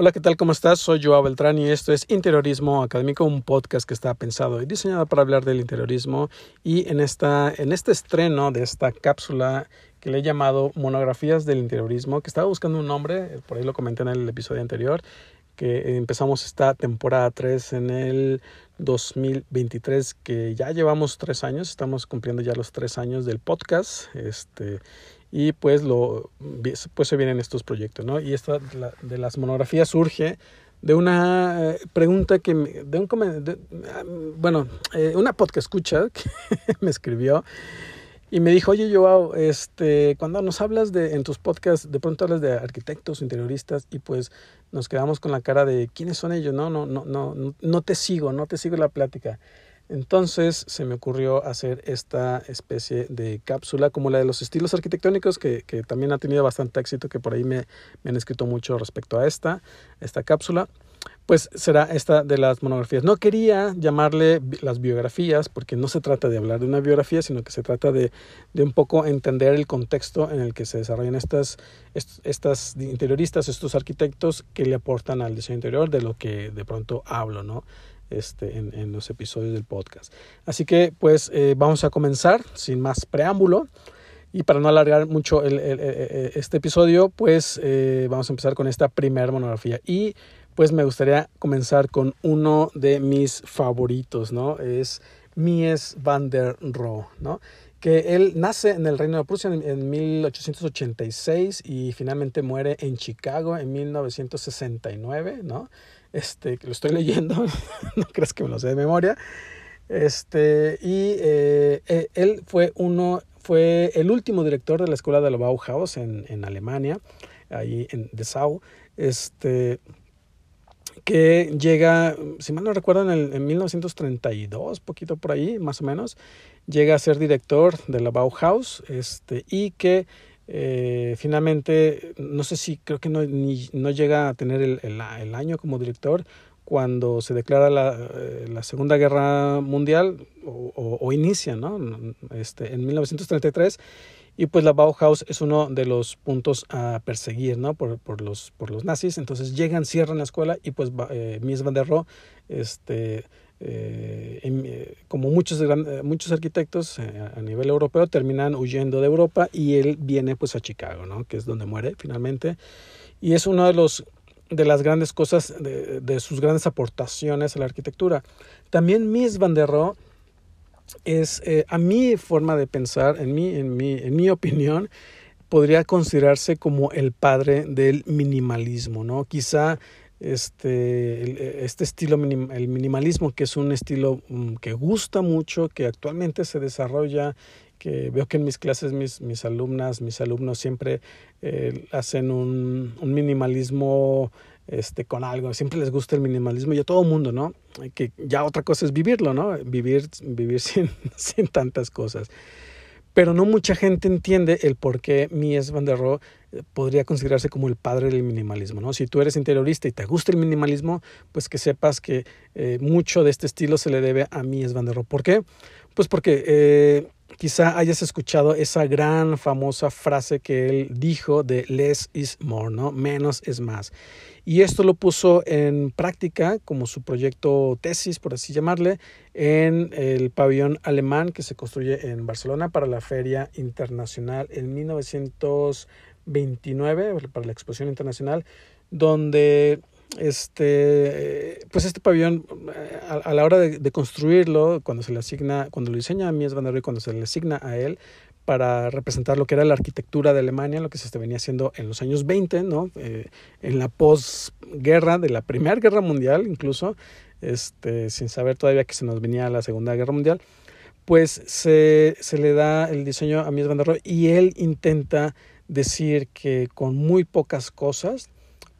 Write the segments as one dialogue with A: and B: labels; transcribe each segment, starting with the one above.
A: Hola, ¿qué tal? ¿Cómo estás? Soy Joao Beltrán y esto es Interiorismo Académico, un podcast que está pensado y diseñado para hablar del interiorismo. Y en, esta, en este estreno de esta cápsula que le he llamado Monografías del Interiorismo, que estaba buscando un nombre, por ahí lo comenté en el episodio anterior, que empezamos esta temporada 3 en el 2023, que ya llevamos tres años, estamos cumpliendo ya los tres años del podcast, este, y pues, lo, pues se vienen estos proyectos, ¿no? Y esta de las monografías surge de una eh, pregunta que, de un, ah, bueno, eh, una podcast que me escribió y me dijo, oye Joao, este, cuando nos hablas de, en tus podcasts, de pronto hablas de arquitectos, interioristas, y pues nos quedamos con la cara de quiénes son ellos, no, no, no, no, no te sigo, no te sigo la plática. Entonces se me ocurrió hacer esta especie de cápsula como la de los estilos arquitectónicos que, también ha tenido bastante éxito, que por ahí me, me han escrito mucho respecto a esta, esta cápsula pues será esta de las monografías. No quería llamarle las biografías porque no se trata de hablar de una biografía, sino que se trata de, de un poco entender el contexto en el que se desarrollan estas, estas interioristas, estos arquitectos que le aportan al diseño interior de lo que de pronto hablo, ¿no? Este, en, en los episodios del podcast. Así que pues eh, vamos a comenzar sin más preámbulo. Y para no alargar mucho el, el, este episodio, pues eh, vamos a empezar con esta primera monografía. Y pues me gustaría comenzar con uno de mis favoritos, ¿no? Es Mies van der Rohe, ¿no? Que él nace en el Reino de Prusia en, 1886 y finalmente muere en Chicago en 1969, ¿no? Este, lo estoy leyendo, no crees que me lo sé de memoria. Este, y eh, eh, él fue uno, fue el último director de la escuela de la Bauhaus en, en Alemania, ahí en Dessau. Este, que llega, si mal no recuerdo, en, el, en 1932, poquito por ahí, más o menos, llega a ser director de la Bauhaus este, y que eh, finalmente, no sé si creo que no, ni, no llega a tener el, el, el, año como director cuando se declara la, eh, la Segunda Guerra Mundial o, o, o inicia, ¿no? Este, en 1933 y pues la Bauhaus es uno de los puntos a perseguir ¿no? por, por, los, por los nazis. Entonces llegan, cierran la escuela y pues eh, Mies van der Rohe, este, eh, eh como muchos, eh, muchos arquitectos a nivel europeo, terminan huyendo de Europa y él viene pues a Chicago, ¿no? que es donde muere finalmente. Y es uno de los de las grandes cosas, de, de sus grandes aportaciones a la arquitectura. También Mies van der Rohe es, eh, a mi forma de pensar, en mi, en, mi, en mi opinión, podría considerarse como el padre del minimalismo, ¿no? Quizá este, este estilo, el minimalismo, que es un estilo mm, que gusta mucho, que actualmente se desarrolla, que veo que en mis clases mis, mis alumnas, mis alumnos siempre eh, hacen un, un minimalismo este, con algo. Siempre les gusta el minimalismo y a todo mundo, ¿no? Que ya otra cosa es vivirlo, ¿no? Vivir, vivir sin, sin tantas cosas. Pero no mucha gente entiende el por qué Mies van der Rohe podría considerarse como el padre del minimalismo, ¿no? Si tú eres interiorista y te gusta el minimalismo, pues que sepas que eh, mucho de este estilo se le debe a Mies van der Rohe. ¿Por qué? Pues porque eh, quizá hayas escuchado esa gran famosa frase que él dijo de less is more, ¿no? Menos es más. Y esto lo puso en práctica como su proyecto tesis, por así llamarle, en el pabellón alemán que se construye en Barcelona para la Feria Internacional en 1929, para la Exposición Internacional, donde este, pues este pabellón, a, a la hora de, construirlo, cuando se le asigna, cuando lo diseña a Mies van der Rohe, cuando se le asigna a él, para representar lo que era la arquitectura de Alemania, lo que se venía haciendo en los años 20, ¿no? Eh, en la posguerra de la Primera Guerra Mundial, incluso, este, sin saber todavía que se nos venía la Segunda Guerra Mundial, pues se, se le da el diseño a Mies van der Rohe y él intenta decir que con muy pocas cosas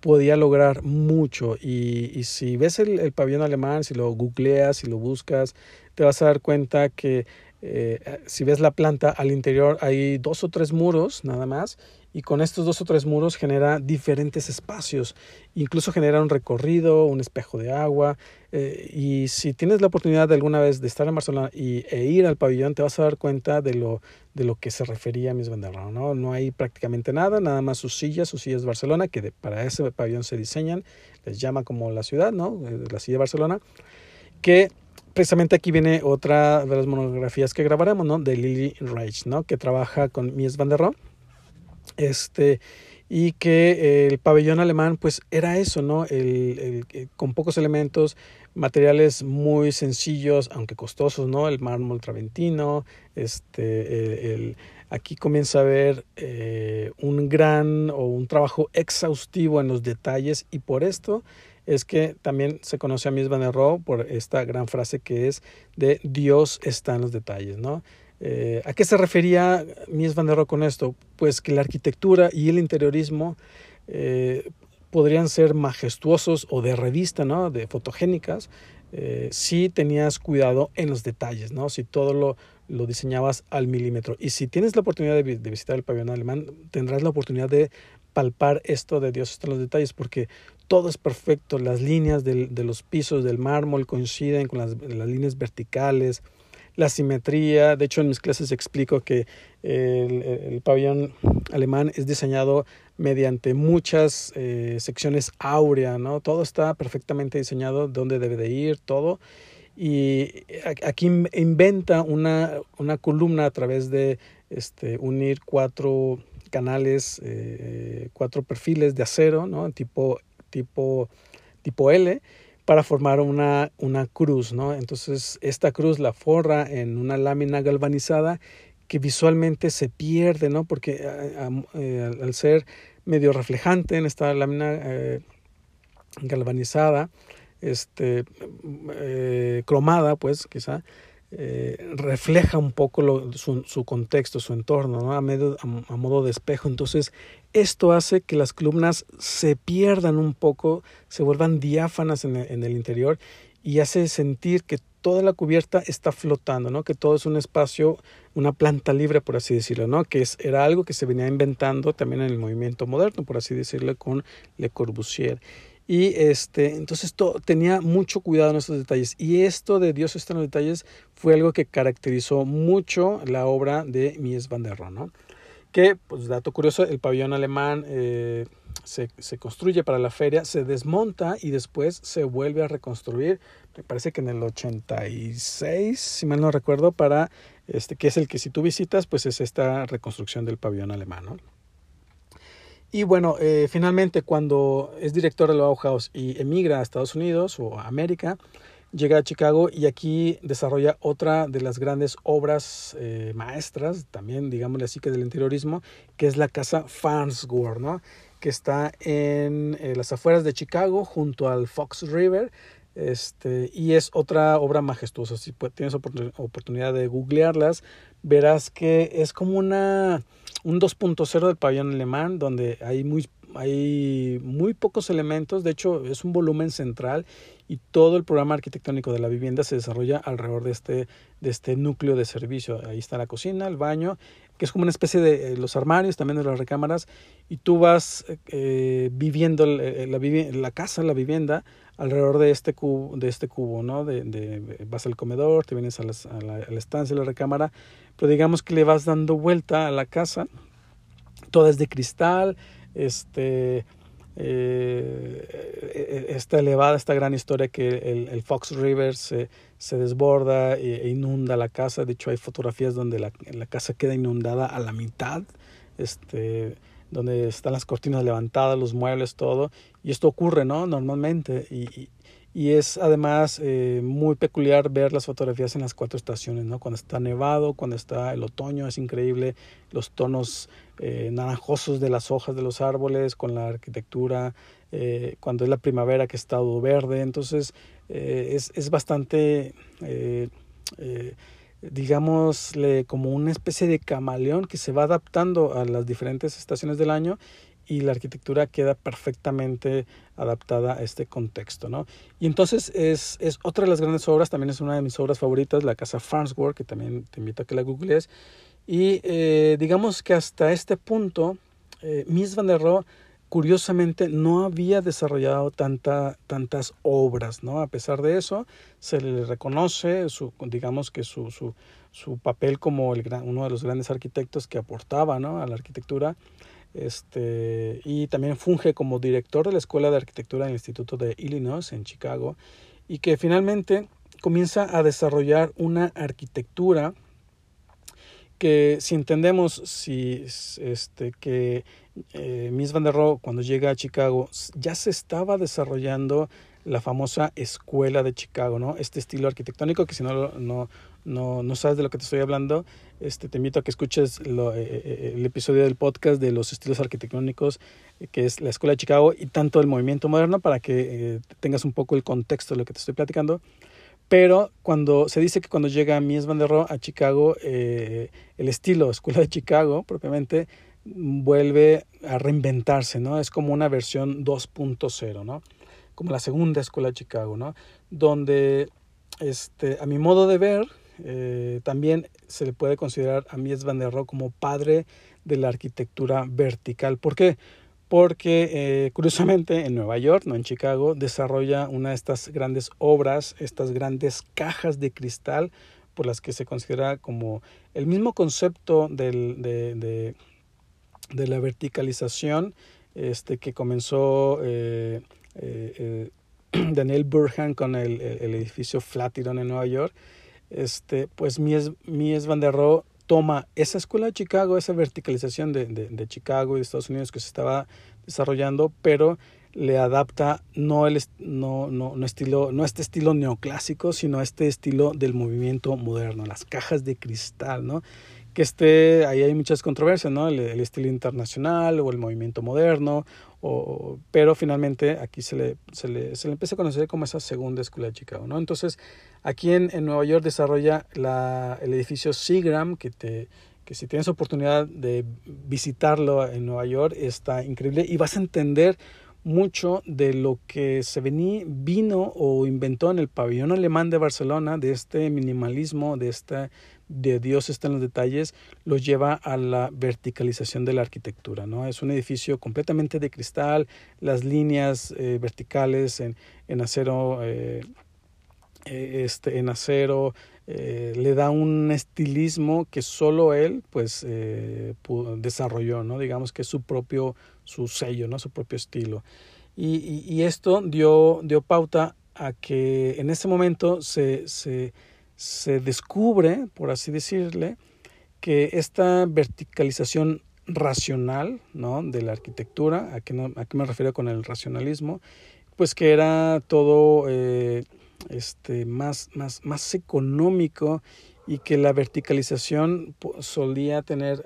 A: podía lograr mucho. Y, y si ves el, el, pabellón alemán, si lo googleas, si lo buscas, te vas a dar cuenta que eh, si ves la planta, al interior hay dos o tres muros nada más y con estos dos o tres muros genera diferentes espacios, incluso genera un recorrido, un espejo de agua eh, y si tienes la oportunidad de alguna vez de estar en Barcelona y, e ir al pabellón te vas a dar cuenta de lo, de lo que se refería a Mis Banderrao, ¿no? No hay prácticamente nada, nada más sus sillas, sus sillas Barcelona, que para ese pabellón se diseñan, les llama como la ciudad, ¿no? Eh, la silla de Barcelona, que precisamente aquí viene otra de las monografías que grabaremos, ¿no? De Lily Reich, ¿no? Que trabaja con Mies van der Rohe. Este, y que el pabellón alemán, pues era eso, ¿no? El, el, con pocos elementos, materiales muy sencillos, aunque costosos, ¿no? El mármol traventino, este, el, aquí comienza a haber eh, un gran o un trabajo exhaustivo en los detalles y por esto es que también se conoce a Mies van der Rohe por esta gran frase que es de Dios está en los detalles, ¿no? Eh, ¿A qué se refería Mies van der Rohe con esto? Pues que la arquitectura y el interiorismo eh, podrían ser majestuosos o de revista, ¿no? De fotogénicas, si tenías cuidado en los detalles, ¿no? Si todo lo, lo diseñabas al milímetro. Y si tienes la oportunidad de, visitar el pabellón alemán, tendrás la oportunidad de palpar esto de Dios en los detalles, porque todo es perfecto, las líneas de los pisos del mármol coinciden con las, líneas verticales, la simetría, de hecho en mis clases explico que el, el pabellón alemán es diseñado mediante muchas eh, secciones áurea, ¿no? Todo está perfectamente diseñado, dónde debe de ir, todo. Y aquí inventa una, una columna a través de este, unir cuatro canales, eh, cuatro perfiles de acero, ¿no? Tipo tipo, tipo L para formar una, una cruz, ¿no? Entonces esta cruz la forra en una lámina galvanizada que visualmente se pierde, ¿no? Porque eh, al ser medio reflejante en esta lámina eh, galvanizada, este, eh, cromada, pues quizá, eh, refleja un poco su, contexto, su entorno, ¿no? a, modo de espejo. Entonces, esto hace que las columnas se pierdan un poco, se vuelvan diáfanas en en el interior y hace sentir que toda la cubierta está flotando, ¿no? que todo es un espacio, una planta libre, por así decirlo, ¿no? que es, era algo que se venía inventando también en el movimiento moderno, por así decirlo, con Le Corbusier. Y este, entonces to, tenía mucho cuidado en estos detalles. Y esto de Dios está en los detalles fue algo que caracterizó mucho la obra de Mies van der Rohe, ¿no? Que, pues dato curioso, el pabellón alemán eh, se, se, construye para la feria, se desmonta y después se vuelve a reconstruir, me parece que en el 86, si mal no recuerdo, para este, que es el que si tú visitas, pues es esta reconstrucción del pabellón alemán. Y bueno, eh, finalmente cuando es director de la Bauhaus y emigra a Estados Unidos o a América, llega a Chicago y aquí desarrolla otra de las grandes obras eh, maestras, también digámosle así que del interiorismo, que es la casa Farnsworth, que está en eh, las afueras de Chicago junto al Fox River. Este, y es otra obra majestuosa. Si tienes oportunidad de googlearlas, verás que es como una un 2.0 del pabellón alemán, donde hay muy, hay muy pocos elementos, de hecho es un volumen central y todo el programa arquitectónico de la vivienda se desarrolla alrededor de este, de este núcleo de servicio. Ahí está la cocina, el baño, que es como una especie de eh, los armarios, también de las recámaras, y tú vas eh, viviendo la, la, la, casa, la vivienda, alrededor de este cubo, de este cubo ¿no? De, de vas al comedor, te vienes a, las, la estancia, a la recámara, pero digamos que le vas dando vuelta a la casa, toda es de cristal, este, eh, esta elevada, esta gran historia que el, el Fox River se, se desborda e, e, inunda la casa, de hecho hay fotografías donde la, la casa queda inundada a la mitad, este, donde están las cortinas levantadas, los muebles, todo, y esto ocurre, ¿no? Normalmente, y, y es además eh, muy peculiar ver las fotografías en las cuatro estaciones, ¿no? Cuando está nevado, cuando está el otoño, es increíble los tonos eh, naranjosos de las hojas de los árboles con la arquitectura, eh, cuando es la primavera que está todo verde, entonces eh, es, es, bastante, digámosle, como una especie de camaleón que se va adaptando a las diferentes estaciones del año y la arquitectura queda perfectamente adaptada a este contexto, ¿no? Y entonces es, es otra de las grandes obras, también es una de mis obras favoritas, la casa Farnsworth, que también te invito a que la googlees. Y eh, digamos que hasta este punto, eh, Mies van der Rohe curiosamente no había desarrollado tanta, tantas obras, ¿no? A pesar de eso, se le reconoce su, digamos que su, su, su papel como uno de los grandes arquitectos que aportaba ¿no? a la arquitectura este, y también funge como director de la Escuela de Arquitectura del Instituto de Illinois en Chicago y que finalmente comienza a desarrollar una arquitectura que si entendemos si este que eh, Mies van der Rohe cuando llega a Chicago ya se estaba desarrollando la famosa escuela de Chicago, ¿no? Este estilo arquitectónico que si no, no, no, no sabes de lo que te estoy hablando, este, te invito a que escuches lo, eh, eh, eh, el episodio del podcast de los estilos arquitectónicos, que es la Escuela de Chicago y tanto el movimiento moderno, para que tengas un poco el contexto de lo que te estoy platicando. Pero cuando se dice que cuando llega Mies van der Rohe a Chicago, el estilo Escuela de Chicago propiamente vuelve a reinventarse, ¿no? Es como una versión 2.0, ¿no? Como la segunda Escuela de Chicago, ¿no? Donde, este, a mi modo de ver, eh, también se le puede considerar a Mies van der Rohe como padre de la arquitectura vertical. ¿Por qué? Porque eh, curiosamente en Nueva York, no en Chicago, desarrolla una de estas grandes obras, estas grandes cajas de cristal por las que se considera como el mismo concepto del, de, de, de, la verticalización este, que comenzó eh, Daniel Burhan con el, el edificio Flatiron en Nueva York este, pues Mies, Mies van der Rohe toma esa escuela de Chicago, esa verticalización de, de, de, Chicago y de Estados Unidos que se estaba desarrollando, pero le adapta no, el, no, no, no, estilo, no este estilo neoclásico, sino este estilo del movimiento moderno, las cajas de cristal, ¿no? Que esté, ahí hay muchas controversias, ¿no? El, estilo internacional o el movimiento moderno, o, pero finalmente aquí se le, se, le, se le empieza a conocer como esa segunda escuela de Chicago, ¿no? Entonces, aquí en, en Nueva York desarrolla la, el edificio Seagram, que te que si tienes oportunidad de visitarlo en Nueva York, está increíble y vas a entender mucho de lo que se vení, vino o inventó en el pabellón alemán de Barcelona, de este minimalismo, de esta de Dios está en los detalles, lo lleva a la verticalización de la arquitectura. ¿no? Es un edificio completamente de cristal, las líneas eh, verticales en, en acero, eh, eh, este, en acero le da un estilismo que solo él pues desarrolló, ¿no? digamos que es su propio su sello, ¿no? su propio estilo. Y, y, esto dio, dio pauta a que en ese momento se, se, se descubre, por así decirle, que esta verticalización racional ¿no? de la arquitectura, ¿a qué, no, a qué me refiero con el racionalismo? Pues que era todo eh, este, más, más, más económico y que la verticalización solía tener,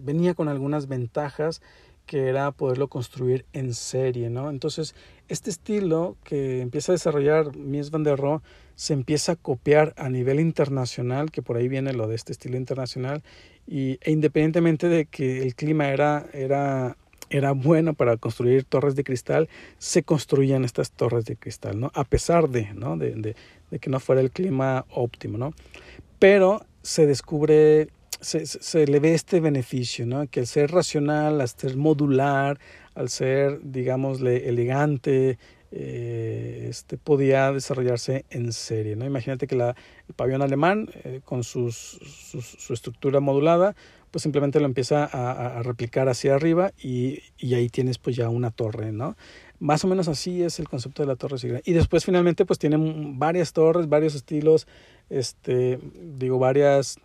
A: venía con algunas ventajas que era poderlo construir en serie, ¿no? Entonces, este estilo que empieza a desarrollar Mies van der Rohe se empieza a copiar a nivel internacional, que por ahí viene lo de este estilo internacional, y, e independientemente de que el clima era, era, era bueno para construir torres de cristal, se construían estas torres de cristal, ¿no? A pesar de, ¿no? de, que no fuera el clima óptimo, ¿no? Pero se descubre se, le ve este beneficio, ¿no? Que al ser racional, al ser modular, al ser, digámosle, elegante, eh, este, podía desarrollarse en serie, ¿no? Imagínate que la, el pabellón alemán, eh, con sus, su estructura modulada, pues simplemente lo empieza a, a replicar hacia arriba y, y, ahí tienes pues ya una torre, ¿no? Más o menos así es el concepto de la torre Y después finalmente pues tienen varias torres, varios estilos, este, digo, varias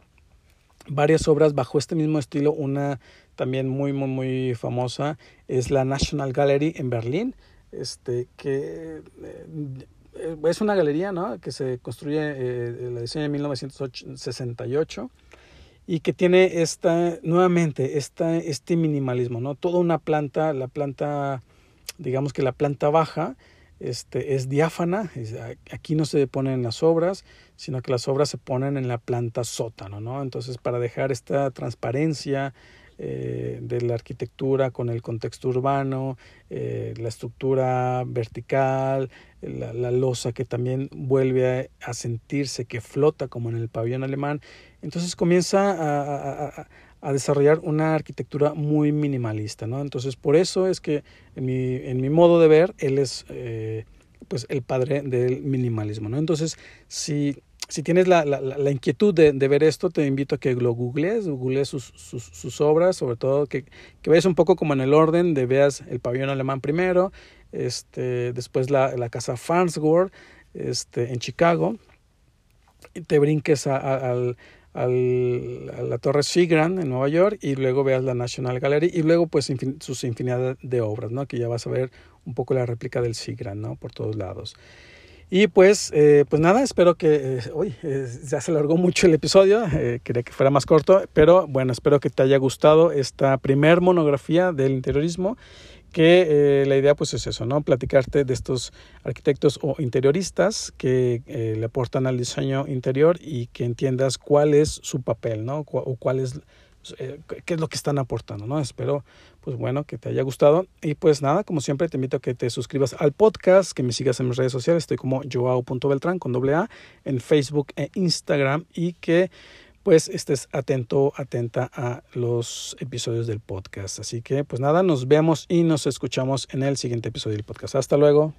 A: varias obras bajo este mismo estilo. Una también muy, muy, muy famosa es la National Gallery en Berlín, este, que eh, es una galería ¿no? que se construye, eh, la diseña en 1968 y que tiene esta, nuevamente, esta, este minimalismo, ¿no? Toda una planta, la planta, digamos que la planta baja, este, es diáfana, aquí no se ponen las obras, sino que las obras se ponen en la planta sótano, ¿no? Entonces, para dejar esta transparencia, eh, de la arquitectura con el contexto urbano, eh, la estructura vertical, la, la, losa que también vuelve a, sentirse que flota como en el pabellón alemán. Entonces comienza a, desarrollar una arquitectura muy minimalista, ¿no? Entonces por eso es que en mi, en mi modo de ver, él es eh, pues el padre del minimalismo, ¿no? Entonces, si si tienes la, la, inquietud de, ver esto, te invito a que lo googlees, googlees sus, sus, obras, sobre todo que, veas un poco como en el orden, de veas el pabellón alemán primero, este, después la, casa Farnsworth este, en Chicago, y te brinques a, a, la Torre Seagram en Nueva York y luego veas la National Gallery y luego pues infin sus infinidad de obras, ¿no? que ya vas a ver un poco la réplica del Seagram ¿no? por todos lados. Y pues, eh, pues nada, espero que, eh, uy, eh, ya se alargó mucho el episodio, eh, quería que fuera más corto, pero bueno, espero que te haya gustado esta primer monografía del interiorismo, que eh, la idea pues es eso, ¿no? Platicarte de estos arquitectos o interioristas que le aportan al diseño interior y que entiendas cuál es su papel, ¿no? o cuál es qué es lo que están aportando, ¿no? Espero, pues bueno, que te haya gustado. Y pues nada, como siempre, te invito a que te suscribas al podcast, que me sigas en mis redes sociales. Estoy como joao.beltrán con doble A en Facebook e Instagram y que pues estés atento, atenta a los episodios del podcast. Así que pues nada, nos vemos y nos escuchamos en el siguiente episodio del podcast. Hasta luego.